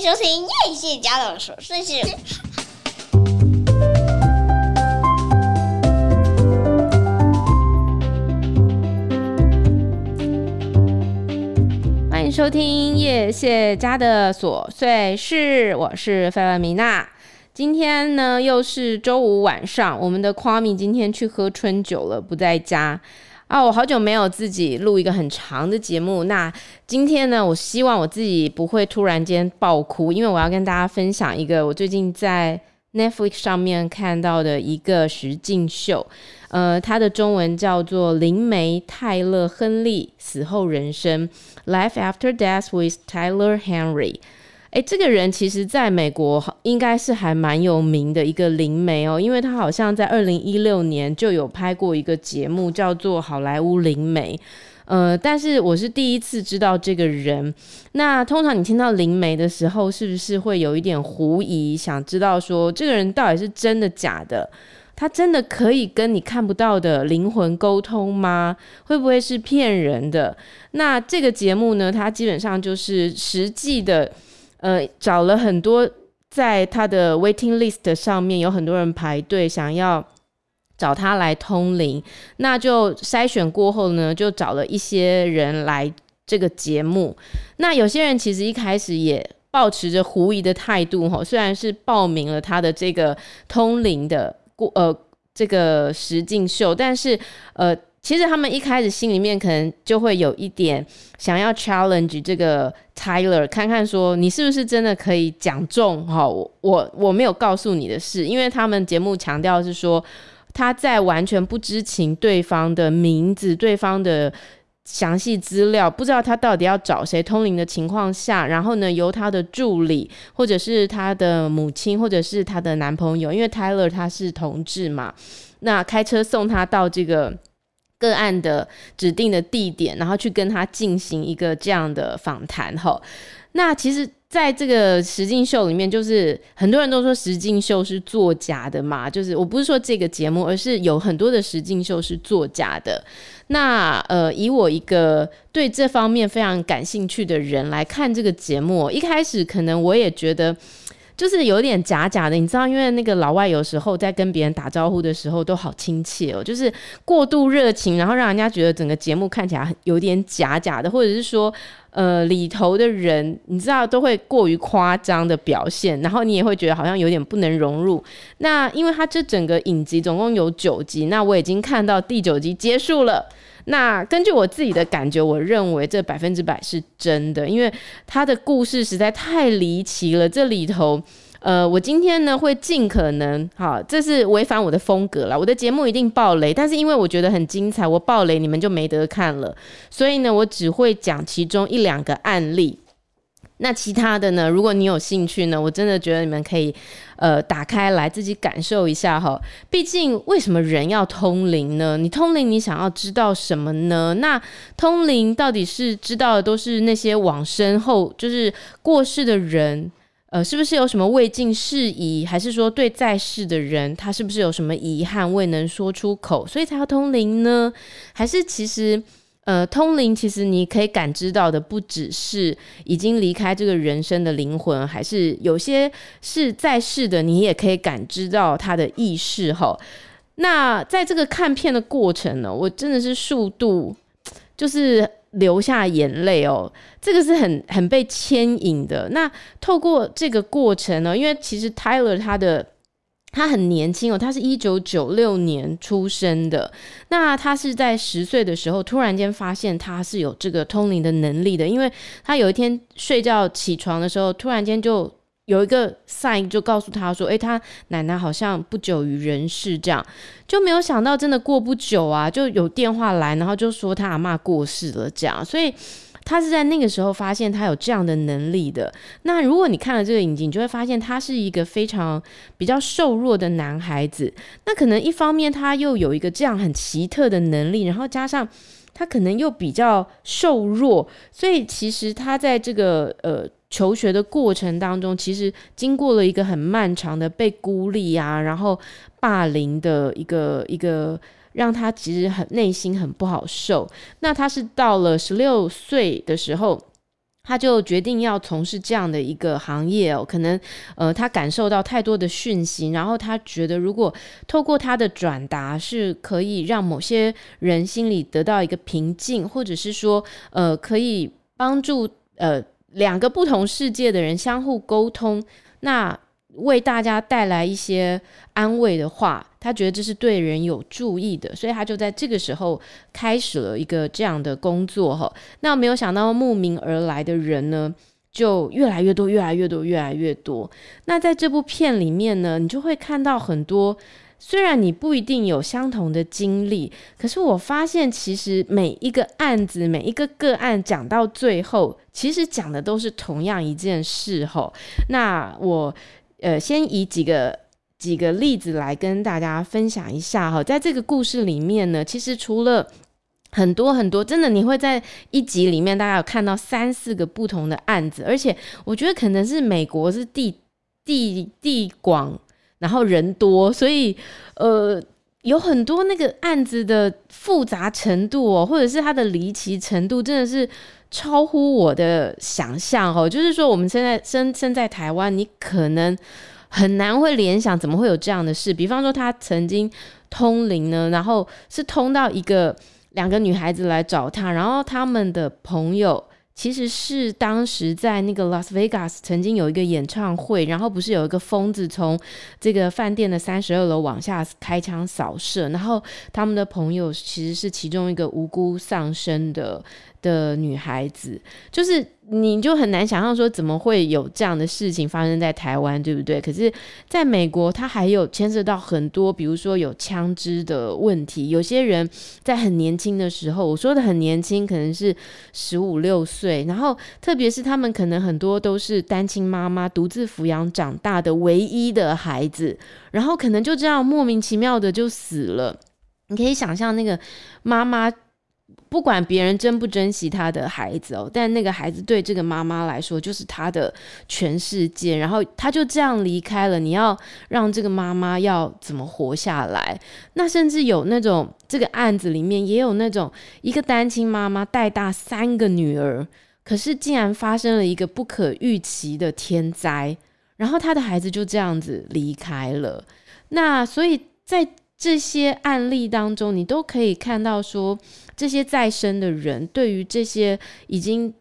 收听叶谢家的琐碎事。欢迎收听叶谢家的琐碎事，我是费尔米娜。今天呢，又是周五晚上，我们的夸米今天去喝春酒了，不在家。啊，我好久没有自己录一个很长的节目。那今天呢，我希望我自己不会突然间爆哭，因为我要跟大家分享一个我最近在 Netflix 上面看到的一个实境秀。呃，它的中文叫做《灵媒泰勒·亨利死后人生》（Life After Death with Tyler Henry）。诶，这个人其实在美国应该是还蛮有名的一个灵媒哦，因为他好像在二零一六年就有拍过一个节目，叫做《好莱坞灵媒》。呃，但是我是第一次知道这个人。那通常你听到灵媒的时候，是不是会有一点狐疑，想知道说这个人到底是真的假的？他真的可以跟你看不到的灵魂沟通吗？会不会是骗人的？那这个节目呢，它基本上就是实际的。呃，找了很多，在他的 waiting list 上面有很多人排队想要找他来通灵，那就筛选过后呢，就找了一些人来这个节目。那有些人其实一开始也抱持着狐疑的态度哈，虽然是报名了他的这个通灵的过呃这个实境秀，但是呃。其实他们一开始心里面可能就会有一点想要 challenge 这个 Tyler，看看说你是不是真的可以讲中哈，我我我没有告诉你的事，因为他们节目强调是说他在完全不知情对方的名字、对方的详细资料，不知道他到底要找谁通灵的情况下，然后呢，由他的助理或者是他的母亲或者是他的男朋友，因为 Tyler 他是同志嘛，那开车送他到这个。个案的指定的地点，然后去跟他进行一个这样的访谈。哈，那其实在这个实境秀里面，就是很多人都说实境秀是作假的嘛，就是我不是说这个节目，而是有很多的实境秀是作假的。那呃，以我一个对这方面非常感兴趣的人来看这个节目，一开始可能我也觉得。就是有点假假的，你知道，因为那个老外有时候在跟别人打招呼的时候都好亲切哦，就是过度热情，然后让人家觉得整个节目看起来有点假假的，或者是说，呃，里头的人你知道都会过于夸张的表现，然后你也会觉得好像有点不能融入。那因为他这整个影集总共有九集，那我已经看到第九集结束了。那根据我自己的感觉，我认为这百分之百是真的，因为他的故事实在太离奇了。这里头，呃，我今天呢会尽可能，好，这是违反我的风格了。我的节目一定爆雷，但是因为我觉得很精彩，我爆雷你们就没得看了。所以呢，我只会讲其中一两个案例。那其他的呢？如果你有兴趣呢，我真的觉得你们可以，呃，打开来自己感受一下哈。毕竟，为什么人要通灵呢？你通灵，你想要知道什么呢？那通灵到底是知道的都是那些往生后，就是过世的人，呃，是不是有什么未尽事宜，还是说对在世的人，他是不是有什么遗憾未能说出口，所以才要通灵呢？还是其实？呃，通灵其实你可以感知到的不只是已经离开这个人生的灵魂，还是有些是在世的，你也可以感知到他的意识哈。那在这个看片的过程呢，我真的是数度就是流下眼泪哦，这个是很很被牵引的。那透过这个过程呢，因为其实 Tyler 他的。他很年轻哦，他是一九九六年出生的。那他是在十岁的时候，突然间发现他是有这个通灵的能力的，因为他有一天睡觉起床的时候，突然间就有一个 sign 就告诉他说：“诶，他奶奶好像不久于人世。”这样就没有想到，真的过不久啊，就有电话来，然后就说他阿嬷过世了。这样，所以。他是在那个时候发现他有这样的能力的。那如果你看了这个影集，你就会发现他是一个非常比较瘦弱的男孩子。那可能一方面他又有一个这样很奇特的能力，然后加上他可能又比较瘦弱，所以其实他在这个呃求学的过程当中，其实经过了一个很漫长的被孤立啊，然后霸凌的一个一个。让他其实很内心很不好受。那他是到了十六岁的时候，他就决定要从事这样的一个行业哦，可能呃，他感受到太多的讯息，然后他觉得如果透过他的转达是可以让某些人心里得到一个平静，或者是说呃，可以帮助呃两个不同世界的人相互沟通，那为大家带来一些安慰的话。他觉得这是对人有助益的，所以他就在这个时候开始了一个这样的工作哈。那没有想到慕名而来的人呢，就越来越多，越来越多，越来越多。那在这部片里面呢，你就会看到很多，虽然你不一定有相同的经历，可是我发现其实每一个案子，每一个个案讲到最后，其实讲的都是同样一件事哈。那我呃先以几个。几个例子来跟大家分享一下哈，在这个故事里面呢，其实除了很多很多，真的你会在一集里面大家有看到三四个不同的案子，而且我觉得可能是美国是地地地广，然后人多，所以呃有很多那个案子的复杂程度哦，或者是它的离奇程度，真的是超乎我的想象哦。就是说我们现在身身在台湾，你可能。很难会联想怎么会有这样的事，比方说他曾经通灵呢，然后是通到一个两个女孩子来找他，然后他们的朋友其实是当时在那个拉斯维加斯曾经有一个演唱会，然后不是有一个疯子从这个饭店的三十二楼往下开枪扫射，然后他们的朋友其实是其中一个无辜丧生的的女孩子，就是。你就很难想象说怎么会有这样的事情发生在台湾，对不对？可是，在美国，它还有牵涉到很多，比如说有枪支的问题。有些人在很年轻的时候，我说的很年轻，可能是十五六岁，然后特别是他们可能很多都是单亲妈妈独自抚养长大的唯一的孩子，然后可能就这样莫名其妙的就死了。你可以想象那个妈妈。不管别人珍不珍惜他的孩子哦，但那个孩子对这个妈妈来说就是他的全世界，然后他就这样离开了。你要让这个妈妈要怎么活下来？那甚至有那种这个案子里面也有那种一个单亲妈妈带大三个女儿，可是竟然发生了一个不可预期的天灾，然后他的孩子就这样子离开了。那所以在这些案例当中，你都可以看到说。这些在生的人，对于这些已经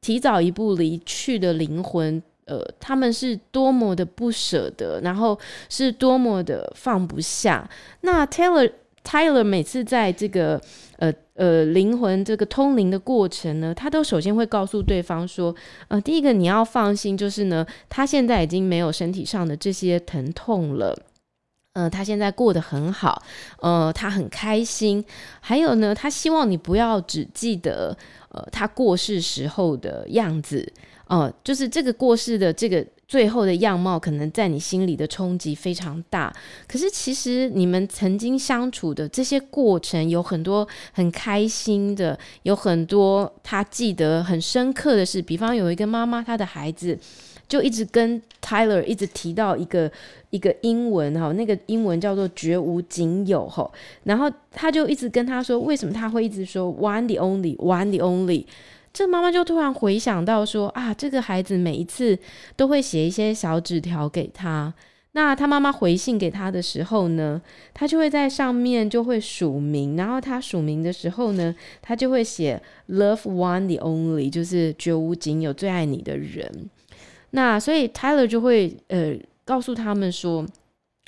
提早一步离去的灵魂，呃，他们是多么的不舍得，然后是多么的放不下。那 Taylor Tyler 每次在这个呃呃灵魂这个通灵的过程呢，他都首先会告诉对方说，呃，第一个你要放心，就是呢，他现在已经没有身体上的这些疼痛了。呃，他现在过得很好，呃，他很开心。还有呢，他希望你不要只记得呃他过世时候的样子，呃，就是这个过世的这个最后的样貌，可能在你心里的冲击非常大。可是其实你们曾经相处的这些过程，有很多很开心的，有很多他记得很深刻的事。比方有一个妈妈，她的孩子。就一直跟 Tyler 一直提到一个一个英文哈，那个英文叫做绝无仅有哈，然后他就一直跟他说，为什么他会一直说 one the only one the only？这妈妈就突然回想到说啊，这个孩子每一次都会写一些小纸条给他，那他妈妈回信给他的时候呢，他就会在上面就会署名，然后他署名的时候呢，他就会写 love one the only，就是绝无仅有最爱你的人。那所以 Tyler 就会呃告诉他们说，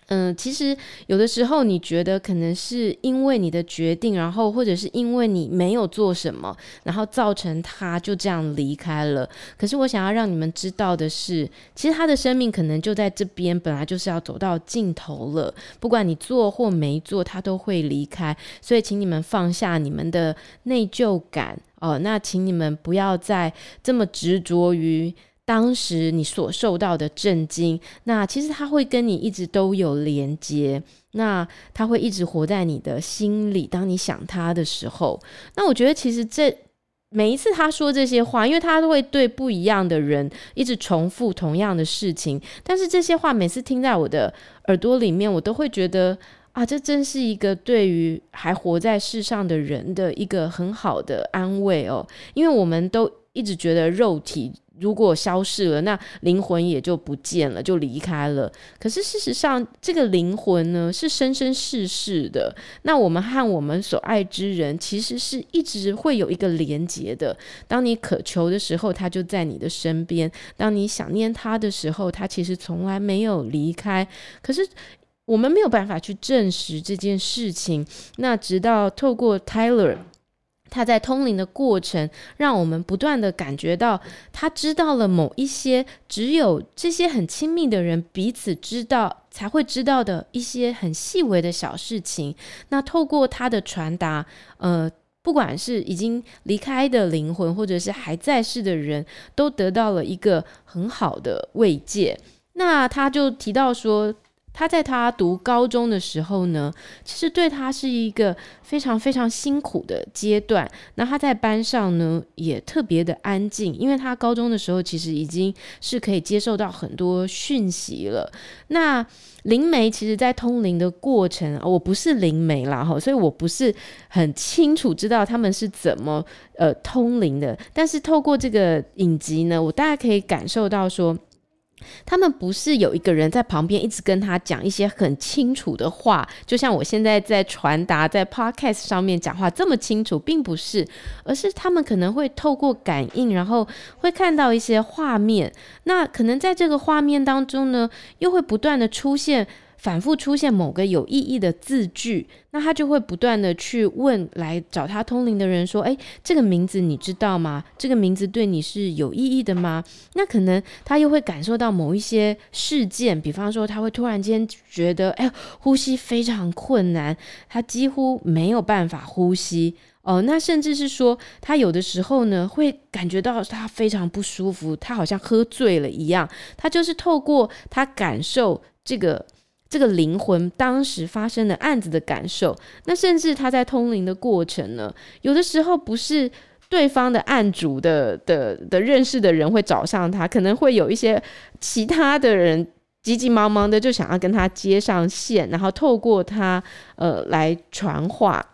嗯、其实有的时候你觉得可能是因为你的决定，然后或者是因为你没有做什么，然后造成他就这样离开了。可是我想要让你们知道的是，其实他的生命可能就在这边，本来就是要走到尽头了。不管你做或没做，他都会离开。所以请你们放下你们的内疚感哦。那请你们不要再这么执着于。当时你所受到的震惊，那其实他会跟你一直都有连接，那他会一直活在你的心里。当你想他的时候，那我觉得其实这每一次他说这些话，因为他都会对不一样的人一直重复同样的事情，但是这些话每次听在我的耳朵里面，我都会觉得啊，这真是一个对于还活在世上的人的一个很好的安慰哦，因为我们都。一直觉得肉体。如果消失了，那灵魂也就不见了，就离开了。可是事实上，这个灵魂呢，是生生世世的。那我们和我们所爱之人，其实是一直会有一个连结的。当你渴求的时候，他就在你的身边；当你想念他的时候，他其实从来没有离开。可是我们没有办法去证实这件事情。那直到透过 Tyler。他在通灵的过程，让我们不断的感觉到，他知道了某一些只有这些很亲密的人彼此知道才会知道的一些很细微的小事情。那透过他的传达，呃，不管是已经离开的灵魂，或者是还在世的人，都得到了一个很好的慰藉。那他就提到说。他在他读高中的时候呢，其实对他是一个非常非常辛苦的阶段。那他在班上呢，也特别的安静，因为他高中的时候其实已经是可以接受到很多讯息了。那灵媒其实，在通灵的过程，我不是灵媒啦哈，所以我不是很清楚知道他们是怎么呃通灵的。但是透过这个影集呢，我大概可以感受到说。他们不是有一个人在旁边一直跟他讲一些很清楚的话，就像我现在在传达在 Podcast 上面讲话这么清楚，并不是，而是他们可能会透过感应，然后会看到一些画面。那可能在这个画面当中呢，又会不断的出现。反复出现某个有意义的字句，那他就会不断的去问来找他通灵的人说：“诶，这个名字你知道吗？这个名字对你是有意义的吗？”那可能他又会感受到某一些事件，比方说他会突然间觉得：“哎，呼吸非常困难，他几乎没有办法呼吸。”哦，那甚至是说他有的时候呢，会感觉到他非常不舒服，他好像喝醉了一样。他就是透过他感受这个。这个灵魂当时发生的案子的感受，那甚至他在通灵的过程呢，有的时候不是对方的案主的的的认识的人会找上他，可能会有一些其他的人急急忙忙的就想要跟他接上线，然后透过他呃来传话。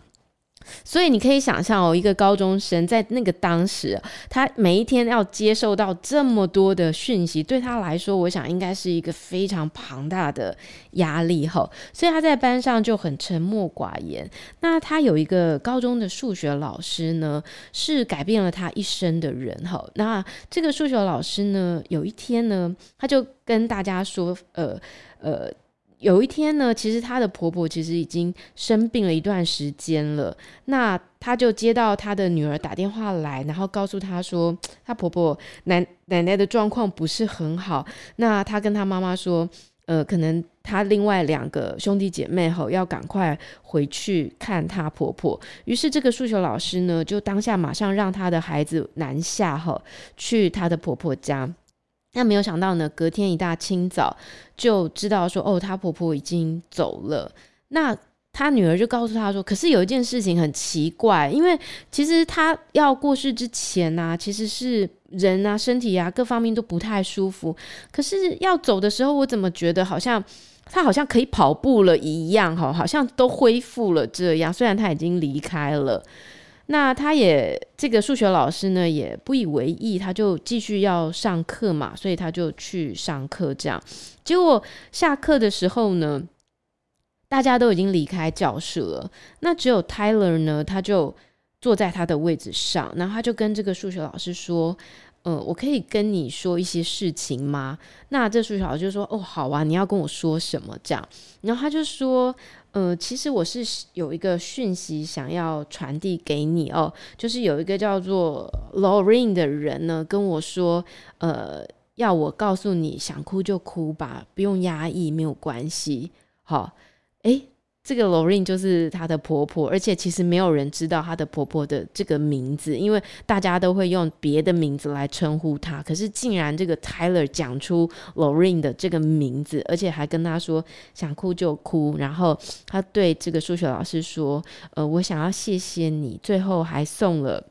所以你可以想象哦，一个高中生在那个当时，他每一天要接受到这么多的讯息，对他来说，我想应该是一个非常庞大的压力哈。所以他在班上就很沉默寡言。那他有一个高中的数学老师呢，是改变了他一生的人哈。那这个数学老师呢，有一天呢，他就跟大家说，呃呃。有一天呢，其实她的婆婆其实已经生病了一段时间了。那她就接到她的女儿打电话来，然后告诉她说，她婆婆奶奶奶的状况不是很好。那她跟她妈妈说，呃，可能她另外两个兄弟姐妹吼要赶快回去看她婆婆。于是这个数学老师呢，就当下马上让她的孩子南下吼去她的婆婆家。那没有想到呢，隔天一大清早就知道说，哦，她婆婆已经走了。那她女儿就告诉她说，可是有一件事情很奇怪，因为其实她要过世之前呢、其实是人啊，身体啊，各方面都不太舒服。可是要走的时候，我怎么觉得好像她好像可以跑步了一样，哈，好像都恢复了这样。虽然她已经离开了。那他也这个数学老师呢，也不以为意，他就继续要上课嘛，所以他就去上课。这样，结果下课的时候呢，大家都已经离开教室了，那只有 Tyler 呢，他就坐在他的位置上，然后他就跟这个数学老师说：“、呃，我可以跟你说一些事情吗？”那这数学老师就说：“哦，好啊，你要跟我说什么？”这样，然后他就说。呃，其实我是有一个讯息想要传递给你哦，就是有一个叫做 Lorraine 的人呢跟我说，呃，要我告诉你，想哭就哭吧，不用压抑，没有关系。好，诶。这个 Lorraine 就是她的婆婆，而且其实没有人知道她的婆婆的这个名字，因为大家都会用别的名字来称呼她。可是竟然这个 Tyler 讲出 Lorraine 的这个名字，而且还跟她说想哭就哭，然后他对这个数学老师说：“呃，我想要谢谢你，最后还送了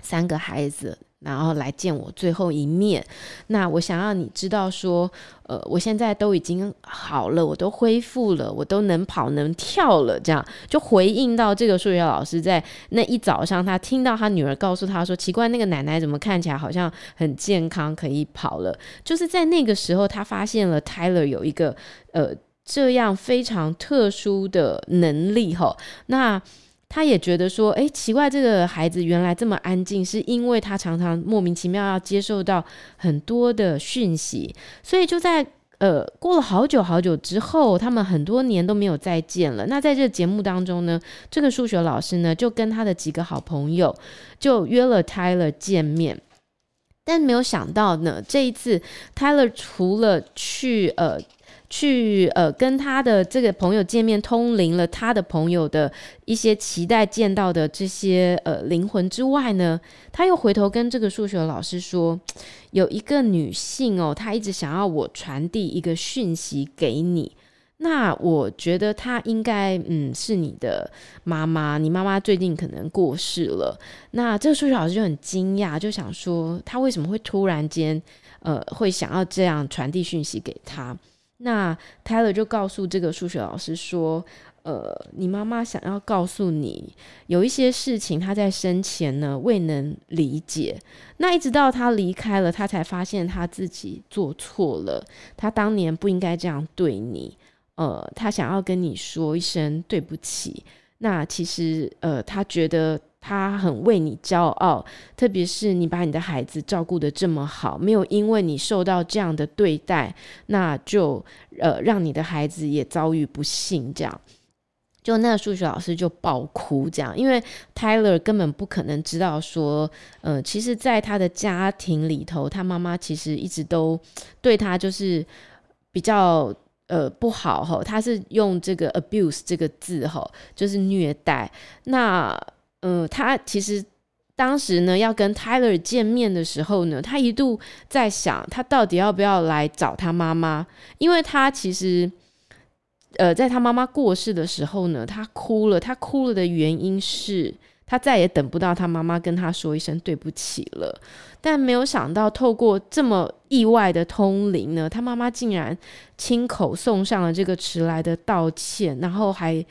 三个孩子。”然后来见我最后一面。那我想要你知道说，呃，我现在都已经好了，我都恢复了，我都能跑能跳了。这样就回应到这个数学老师在那一早上，他听到他女儿告诉他说：“奇怪，那个奶奶怎么看起来好像很健康，可以跑了？”就是在那个时候，他发现了 Tyler 有一个呃这样非常特殊的能力哈。那他也觉得说，哎，奇怪，这个孩子原来这么安静，是因为他常常莫名其妙要接受到很多的讯息，所以就在呃过了好久好久之后，他们很多年都没有再见了。那在这节目当中呢，这个数学老师呢就跟他的几个好朋友就约了 Tyler 见面，但没有想到呢，这一次 Tyler 除了去呃。去呃跟他的这个朋友见面，通灵了他的朋友的一些期待见到的这些呃灵魂之外呢，他又回头跟这个数学老师说，有一个女性哦，她一直想要我传递一个讯息给你。那我觉得她应该嗯是你的妈妈，你妈妈最近可能过世了。那这个数学老师就很惊讶，就想说他为什么会突然间呃会想要这样传递讯息给他。那 Tyler 就告诉这个数学老师说：“呃，你妈妈想要告诉你，有一些事情她在生前呢未能理解。那一直到她离开了，她才发现她自己做错了。她当年不应该这样对你。呃，她想要跟你说一声对不起。那其实，呃，她觉得。”他很为你骄傲，特别是你把你的孩子照顾得这么好，没有因为你受到这样的对待，那就呃让你的孩子也遭遇不幸。这样，就那个数学老师就爆哭，这样，因为 Tyler 根本不可能知道说，呃，其实，在他的家庭里头，他妈妈其实一直都对他就是比较呃不好哈，他是用这个 abuse 这个字哈，就是虐待那。嗯、呃，他其实当时呢要跟 Tyler 见面的时候呢，他一度在想，他到底要不要来找他妈妈？因为他其实，呃，在他妈妈过世的时候呢，他哭了。他哭了的原因是他再也等不到他妈妈跟他说一声对不起了。但没有想到，透过这么意外的通灵呢，他妈妈竟然亲口送上了这个迟来的道歉，然后还。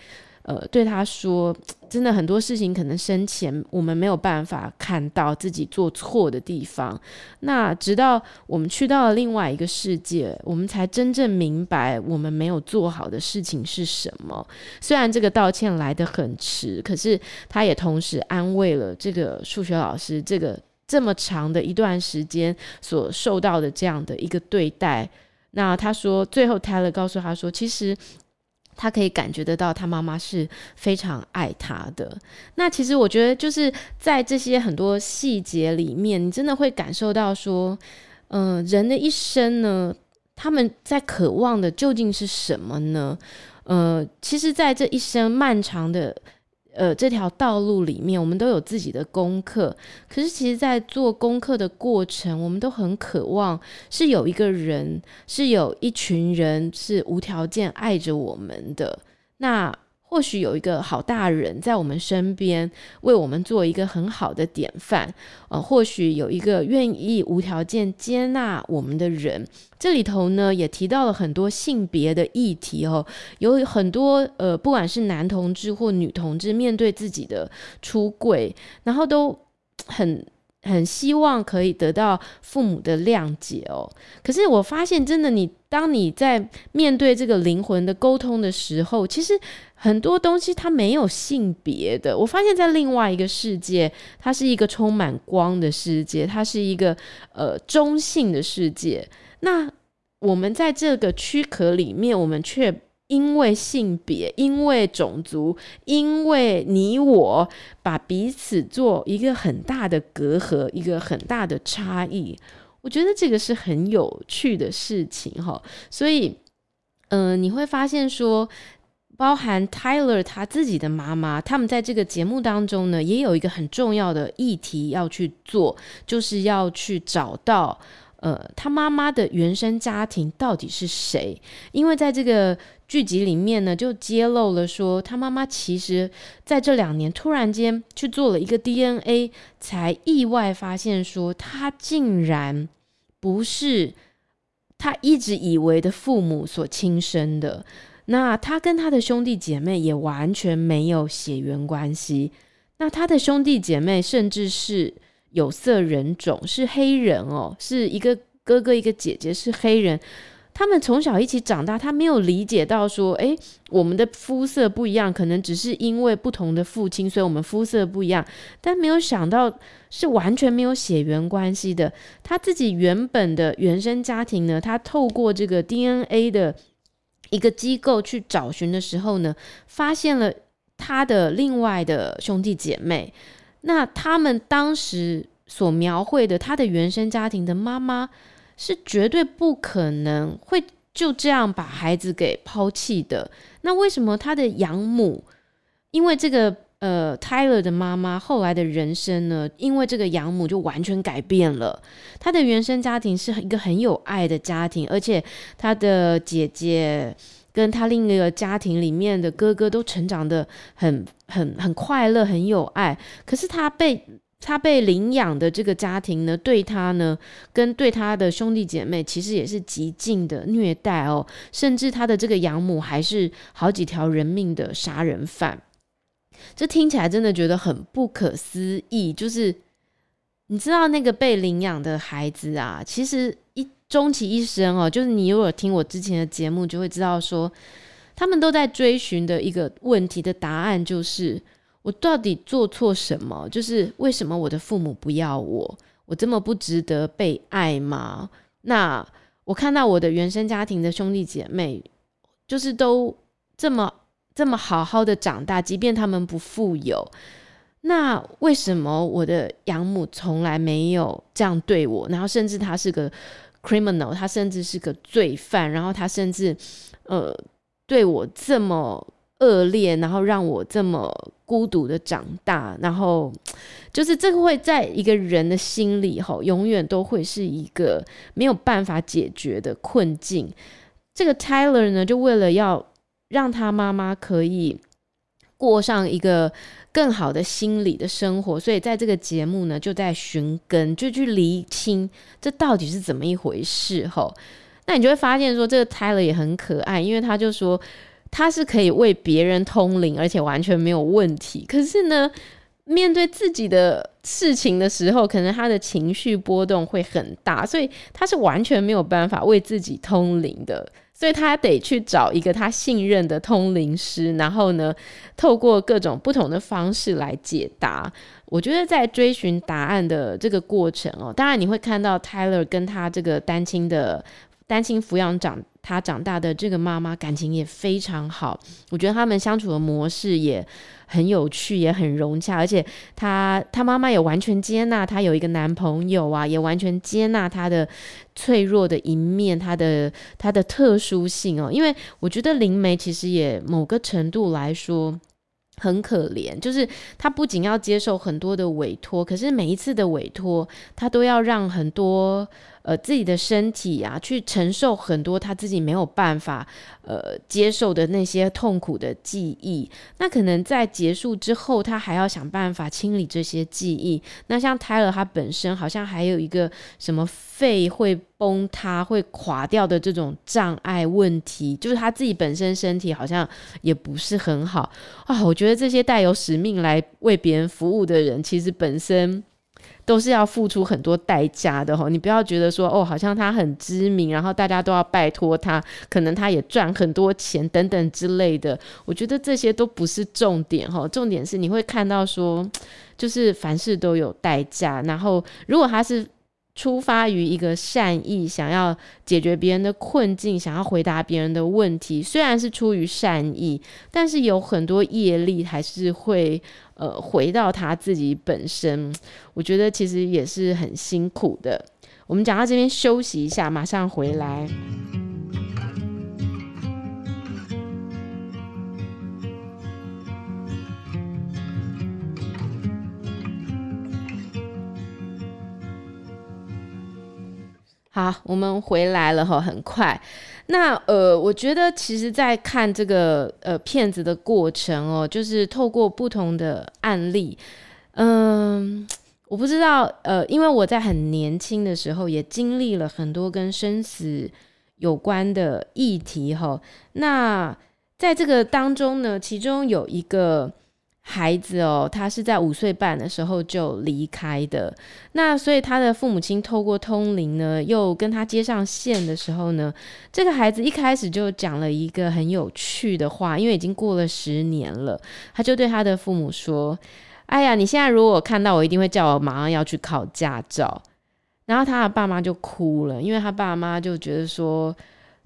呃，对他说，真的很多事情可能生前我们没有办法看到自己做错的地方，那直到我们去到了另外一个世界，我们才真正明白我们没有做好的事情是什么。虽然这个道歉来得很迟，可是他也同时安慰了这个数学老师，这个这么长的一段时间所受到的这样的一个对待。那他说，最后 Tyler 告诉他说，其实。他可以感觉得到，他妈妈是非常爱他的。那其实我觉得，就是在这些很多细节里面，你真的会感受到说，嗯、人的一生呢，他们在渴望的究竟是什么呢？呃，其实，在这一生漫长的。呃，这条道路里面，我们都有自己的功课。可是，其实，在做功课的过程，我们都很渴望是有一个人，是有一群人是无条件爱着我们的。那。或许有一个好大人在我们身边，为我们做一个很好的典范。呃，或许有一个愿意无条件接纳我们的人。这里头呢，也提到了很多性别的议题哦，有很多呃，不管是男同志或女同志，面对自己的出柜，然后都很。很希望可以得到父母的谅解哦。可是我发现，真的，你当你在面对这个灵魂的沟通的时候，其实很多东西它没有性别的。我发现，在另外一个世界，它是一个充满光的世界，它是一个呃中性的世界。那我们在这个躯壳里面，我们却。因为性别，因为种族，因为你我把彼此做一个很大的隔阂，一个很大的差异，我觉得这个是很有趣的事情哈。所以，嗯、你会发现说，包含 Tyler 他自己的妈妈，他们在这个节目当中呢，也有一个很重要的议题要去做，就是要去找到。呃，他妈妈的原生家庭到底是谁？因为在这个剧集里面呢，就揭露了说，他妈妈其实在这两年突然间去做了一个 DNA，才意外发现说，他竟然不是他一直以为的父母所亲生的。那他跟他的兄弟姐妹也完全没有血缘关系。那他的兄弟姐妹甚至是。有色人种是黑人哦，是一个哥哥一个姐姐是黑人，他们从小一起长大，他没有理解到说，诶，我们的肤色不一样，可能只是因为不同的父亲，所以我们肤色不一样，但没有想到是完全没有血缘关系的。他自己原本的原生家庭呢，他透过这个 DNA 的一个机构去找寻的时候呢，发现了他的另外的兄弟姐妹。那他们当时所描绘的他的原生家庭的妈妈，是绝对不可能会就这样把孩子给抛弃的。那为什么他的养母，因为这个呃 Tyler 的妈妈后来的人生呢？因为这个养母就完全改变了。他的原生家庭是一个很有爱的家庭，而且他的姐姐。跟他另一个家庭里面的哥哥都成长得很很很快乐，很有爱。可是他被他被领养的这个家庭呢，对他呢，跟对他的兄弟姐妹，其实也是极尽的虐待哦。甚至他的这个养母还是好几条人命的杀人犯。这听起来真的觉得很不可思议。就是你知道那个被领养的孩子啊，其实一。终其一生哦，就是你如果听我之前的节目，就会知道说，他们都在追寻的一个问题的答案，就是我到底做错什么？就是为什么我的父母不要我？我这么不值得被爱吗？那我看到我的原生家庭的兄弟姐妹，就是都这么这么好好的长大，即便他们不富有，那为什么我的养母从来没有这样对我？然后甚至他是个。criminal，他甚至是个罪犯，然后他甚至呃对我这么恶劣，然后让我这么孤独的长大，然后就是这个会在一个人的心里吼，永远都会是一个没有办法解决的困境。这个 Tyler 呢，就为了要让他妈妈可以过上一个。更好的心理的生活，所以在这个节目呢，就在寻根，就去厘清这到底是怎么一回事。吼，那你就会发现说，这个 Tyler 也很可爱，因为他就说他是可以为别人通灵，而且完全没有问题。可是呢，面对自己的事情的时候，可能他的情绪波动会很大，所以他是完全没有办法为自己通灵的。所以他得去找一个他信任的通灵师，然后呢，透过各种不同的方式来解答。我觉得在追寻答案的这个过程哦，当然你会看到 Tyler 跟他这个单亲的单亲抚养长他长大的这个妈妈感情也非常好。我觉得他们相处的模式也很有趣，也很融洽，而且他他妈妈也完全接纳他有一个男朋友啊，也完全接纳他的脆弱的一面，他的他的特殊性哦。因为我觉得灵媒其实也某个程度来说很可怜，就是他不仅要接受很多的委托，可是每一次的委托，他都要让很多。呃，自己的身体啊，去承受很多他自己没有办法呃接受的那些痛苦的记忆。那可能在结束之后，他还要想办法清理这些记忆。那像 Tyler 他本身好像还有一个什么肺会崩塌、会垮掉的这种障碍问题，就是他自己本身身体好像也不是很好啊。我觉得这些带有使命来为别人服务的人，其实本身。都是要付出很多代价的吼，你不要觉得说哦，好像他很知名，然后大家都要拜托他，可能他也赚很多钱等等之类的。我觉得这些都不是重点吼，重点是你会看到说，就是凡事都有代价。然后如果他是出发于一个善意，想要解决别人的困境，想要回答别人的问题，虽然是出于善意，但是有很多业力还是会。呃，回到他自己本身，我觉得其实也是很辛苦的。我们讲到这边休息一下，马上回来。好，我们回来了哈，很快。那呃，我觉得其实，在看这个呃片子的过程哦，就是透过不同的案例，嗯、我不知道呃，因为我在很年轻的时候也经历了很多跟生死有关的议题哈。那在这个当中呢，其中有一个。孩子哦，他是在五岁半的时候就离开的。那所以他的父母亲透过通灵呢，又跟他接上线的时候呢，这个孩子一开始就讲了一个很有趣的话，因为已经过了十年了，他就对他的父母说：“哎呀，你现在如果看到我，一定会叫我马上要去考驾照。”然后他的爸妈就哭了，因为他爸妈就觉得说。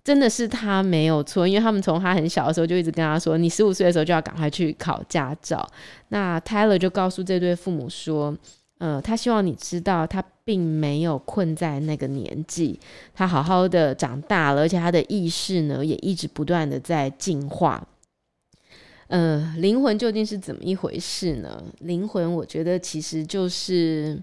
真的是他没有错，因为他们从他很小的时候就一直跟他说：“你十五岁的时候就要赶快去考驾照。”那 Tyler 就告诉这对父母说：“呃，他希望你知道，他并没有困在那个年纪，他好好的长大了，而且他的意识呢也一直不断的在进化。呃，灵魂究竟是怎么一回事呢？灵魂，我觉得其实就是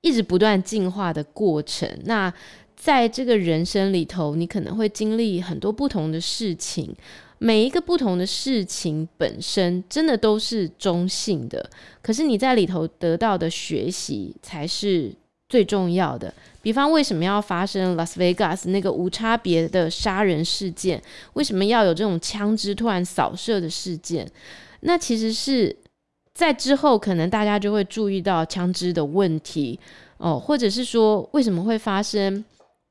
一直不断进化的过程。那。在这个人生里头，你可能会经历很多不同的事情，每一个不同的事情本身真的都是中性的，可是你在里头得到的学习才是最重要的。比方，为什么要发生拉斯维加斯那个无差别的杀人事件？为什么要有这种枪支突然扫射的事件？那其实是在之后，可能大家就会注意到枪支的问题哦，或者是说为什么会发生？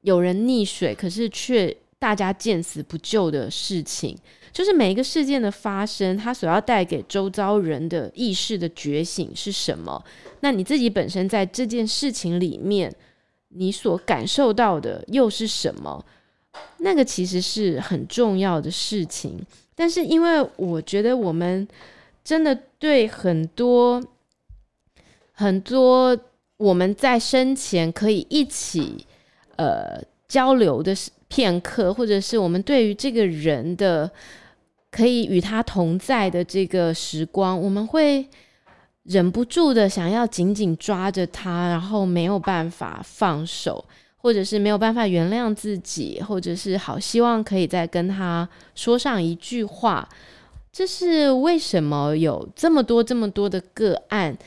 有人溺水，可是却大家见死不救的事情，就是每一个事件的发生，它所要带给周遭人的意识的觉醒是什么？那你自己本身在这件事情里面，你所感受到的又是什么？那个其实是很重要的事情。但是因为我觉得我们真的对很多很多我们在生前可以一起。呃，交流的片刻，或者是我们对于这个人的可以与他同在的这个时光，我们会忍不住的想要紧紧抓着他，然后没有办法放手，或者是没有办法原谅自己，或者是好希望可以再跟他说上一句话。这是为什么有这么多这么多的个案？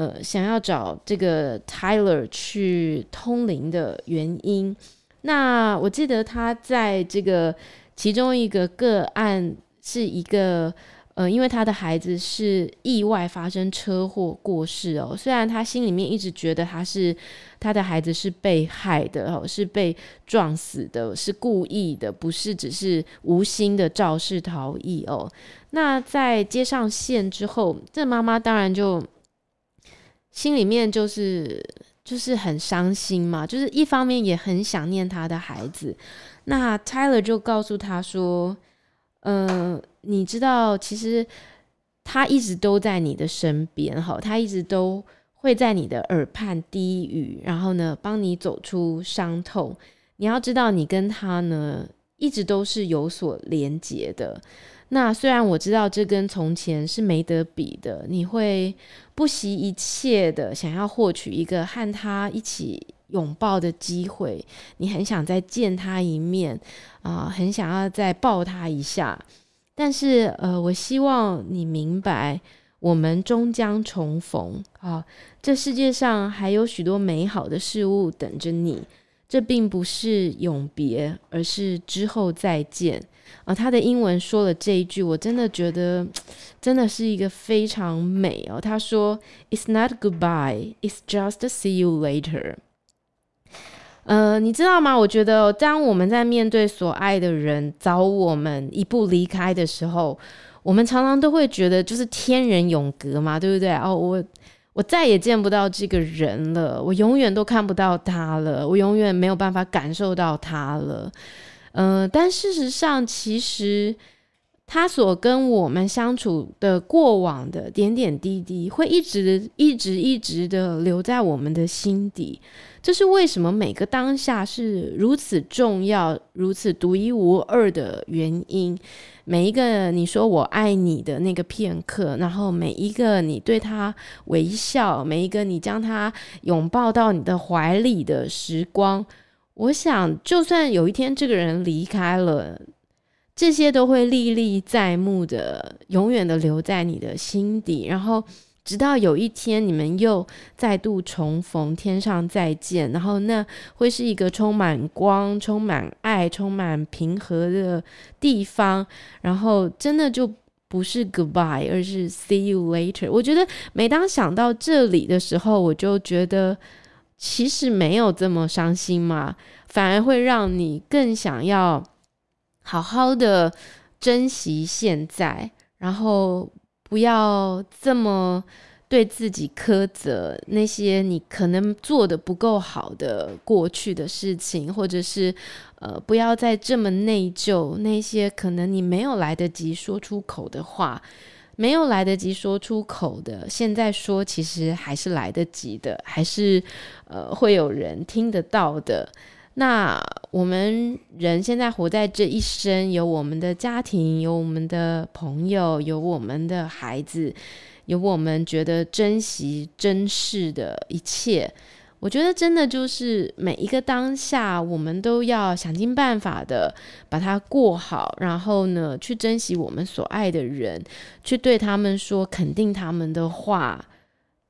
呃，想要找这个 Tyler 去通灵的原因，那我记得他在这个其中一个个案是一个呃，因为他的孩子是意外发生车祸过世哦，虽然他心里面一直觉得他是他的孩子是被害的哦，是被撞死的，是故意的，不是只是无心的肇事逃逸哦。那在接上线之后，这妈妈当然就。心里面就是就是很伤心嘛，就是一方面也很想念他的孩子。那 Tyler 就告诉他说：“嗯、你知道，其实他一直都在你的身边，哈，他一直都会在你的耳畔低语，然后呢，帮你走出伤痛。你要知道，你跟他呢，一直都是有所连结的。”那虽然我知道这跟从前是没得比的，你会不惜一切的想要获取一个和他一起拥抱的机会，你很想再见他一面啊、很想要再抱他一下。但是呃，我希望你明白，我们终将重逢啊！这世界上还有许多美好的事物等着你，这并不是永别，而是之后再见。啊，他的英文说了这一句，我真的觉得真的是一个非常美哦。他说：“It's not goodbye, it's just see you later。”呃，你知道吗？我觉得当我们在面对所爱的人找我们一步离开的时候，我们常常都会觉得就是天人永隔嘛，对不对？哦，我我再也见不到这个人了，我永远都看不到他了，我永远没有办法感受到他了。呃，但事实上，其实他所跟我们相处的过往的点点滴滴，会一直、一直、一直的留在我们的心底。这是为什么每个当下是如此重要、如此独一无二的原因。每一个你说我爱你的那个片刻，然后每一个你对他微笑，每一个你将他拥抱到你的怀里的时光。我想，就算有一天这个人离开了，这些都会历历在目的，永远的留在你的心底。然后，直到有一天你们又再度重逢，天上再见，然后那会是一个充满光、充满爱、充满平和的地方。然后，真的就不是 goodbye，而是 see you later。我觉得，每当想到这里的时候，我就觉得。其实没有这么伤心嘛，反而会让你更想要好好的珍惜现在，然后不要这么对自己苛责那些你可能做得不够好的过去的事情，或者是呃，不要再这么内疚那些可能你没有来得及说出口的话。没有来得及说出口的，现在说其实还是来得及的，还是呃会有人听得到的。那我们人现在活在这一生，有我们的家庭，有我们的朋友，有我们的孩子，有我们觉得珍惜、珍视的一切。我觉得真的就是每一个当下，我们都要想尽办法的把它过好，然后呢，去珍惜我们所爱的人，去对他们说肯定他们的话，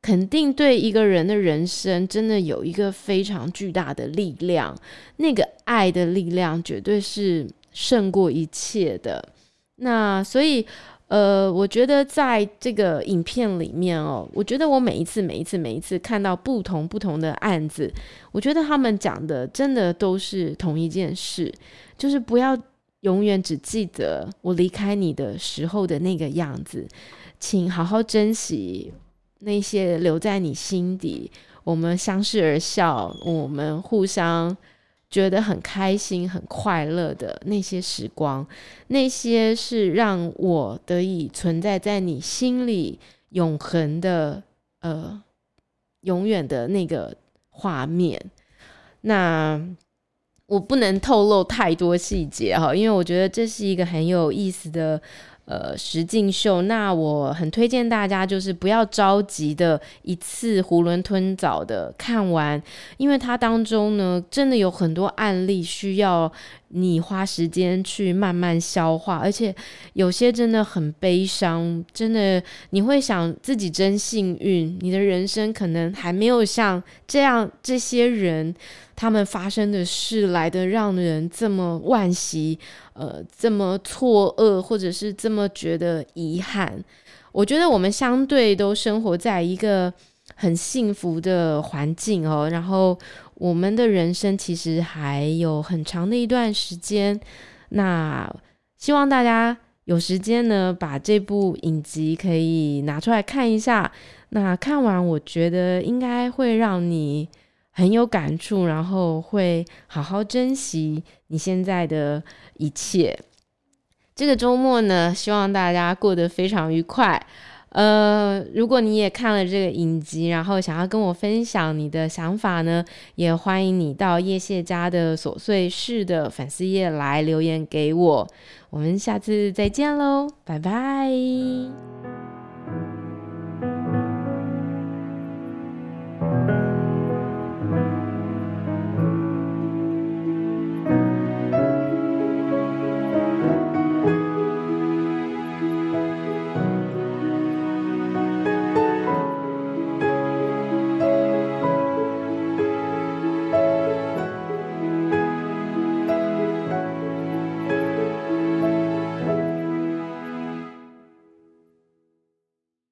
肯定对一个人的人生真的有一个非常巨大的力量，那个爱的力量绝对是胜过一切的。那所以。呃，我觉得在这个影片里面哦，我觉得我每一次、每一次、每一次看到不同不同的案子，我觉得他们讲的真的都是同一件事，就是不要永远只记得我离开你的时候的那个样子，请好好珍惜那些留在你心底，我们相视而笑，我们互相。觉得很开心、很快乐的那些时光，那些是让我得以存在在你心里永恒的、呃，永远的那个画面。那我不能透露太多细节哈，因为我觉得这是一个很有意思的。呃，实境秀，那我很推荐大家，就是不要着急的一次囫囵吞枣的看完，因为它当中呢，真的有很多案例需要你花时间去慢慢消化，而且有些真的很悲伤，真的你会想自己真幸运，你的人生可能还没有像这样这些人。他们发生的事来的让人这么惋惜，呃，这么错愕，或者是这么觉得遗憾。我觉得我们相对都生活在一个很幸福的环境哦，然后我们的人生其实还有很长的一段时间。那希望大家有时间呢，把这部影集可以拿出来看一下。那看完，我觉得应该会让你。很有感触，然后会好好珍惜你现在的一切。这个周末呢，希望大家过得非常愉快。呃，如果你也看了这个影集，然后想要跟我分享你的想法呢，也欢迎你到叶谢家的琐碎事的粉丝页来留言给我。我们下次再见喽，拜拜。